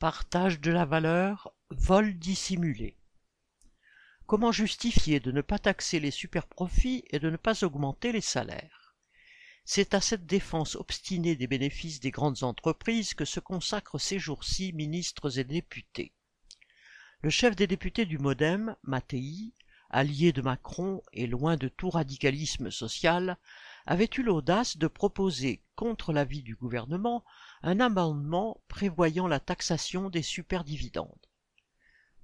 Partage de la valeur, vol dissimulé. Comment justifier de ne pas taxer les superprofits et de ne pas augmenter les salaires? C'est à cette défense obstinée des bénéfices des grandes entreprises que se consacrent ces jours-ci ministres et députés. Le chef des députés du Modem, Mattei, allié de Macron et loin de tout radicalisme social, avait eu l'audace de proposer, contre l'avis du gouvernement, un amendement prévoyant la taxation des superdividendes.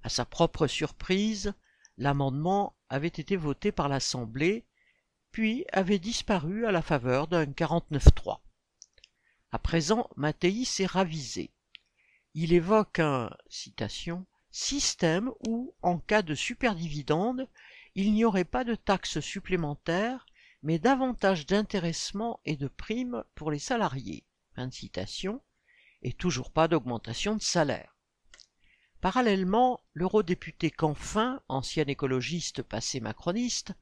À sa propre surprise, l'amendement avait été voté par l'Assemblée, puis avait disparu à la faveur d'un 49-3. À présent, Mattei s'est ravisé. Il évoque un système où, en cas de superdividende, il n'y aurait pas de taxes supplémentaires, mais davantage d'intéressement et de primes pour les salariés. Fin et toujours pas d'augmentation de salaire. Parallèlement, l'eurodéputé Canfin, ancien écologiste passé macroniste,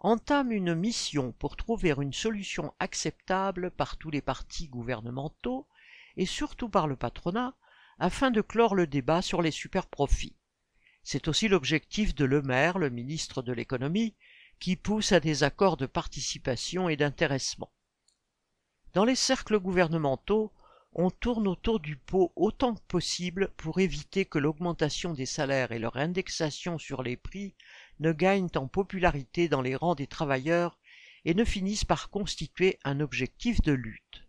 entame une mission pour trouver une solution acceptable par tous les partis gouvernementaux et surtout par le patronat afin de clore le débat sur les superprofits. C'est aussi l'objectif de Le Maire, le ministre de l'économie, qui pousse à des accords de participation et d'intéressement. Dans les cercles gouvernementaux, on tourne autour du pot autant que possible pour éviter que l'augmentation des salaires et leur indexation sur les prix ne gagnent en popularité dans les rangs des travailleurs et ne finissent par constituer un objectif de lutte.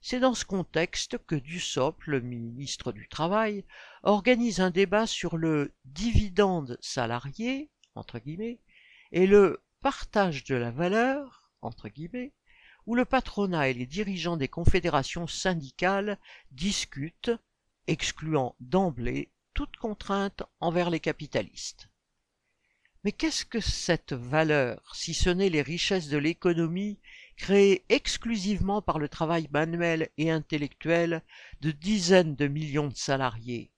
C'est dans ce contexte que Dussopt, le ministre du Travail, organise un débat sur le dividende salarié, et le partage de la valeur, entre guillemets, où le patronat et les dirigeants des confédérations syndicales discutent, excluant d'emblée toute contrainte envers les capitalistes. Mais qu'est-ce que cette valeur, si ce n'est les richesses de l'économie créées exclusivement par le travail manuel et intellectuel de dizaines de millions de salariés?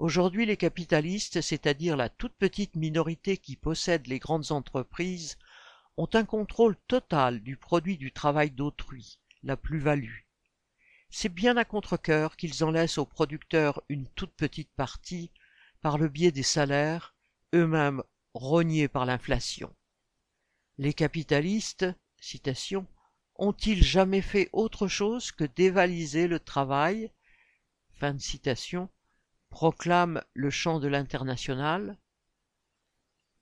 Aujourd'hui, les capitalistes, c'est-à-dire la toute petite minorité qui possède les grandes entreprises, ont un contrôle total du produit du travail d'autrui, la plus-value. C'est bien à contre-cœur qu'ils en laissent aux producteurs une toute petite partie, par le biais des salaires, eux-mêmes rognés par l'inflation. Les capitalistes, citation, ont-ils jamais fait autre chose que dévaliser le travail? Fin de citation, proclame le chant de l'international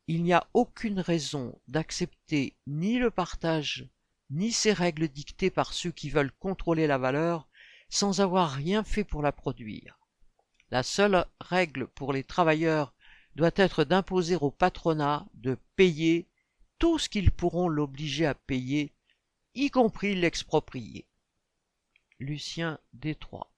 il n'y a aucune raison d'accepter ni le partage ni ces règles dictées par ceux qui veulent contrôler la valeur sans avoir rien fait pour la produire. La seule règle pour les travailleurs doit être d'imposer au patronat de payer tout ce qu'ils pourront l'obliger à payer, y compris l'exproprier. Lucien Détroit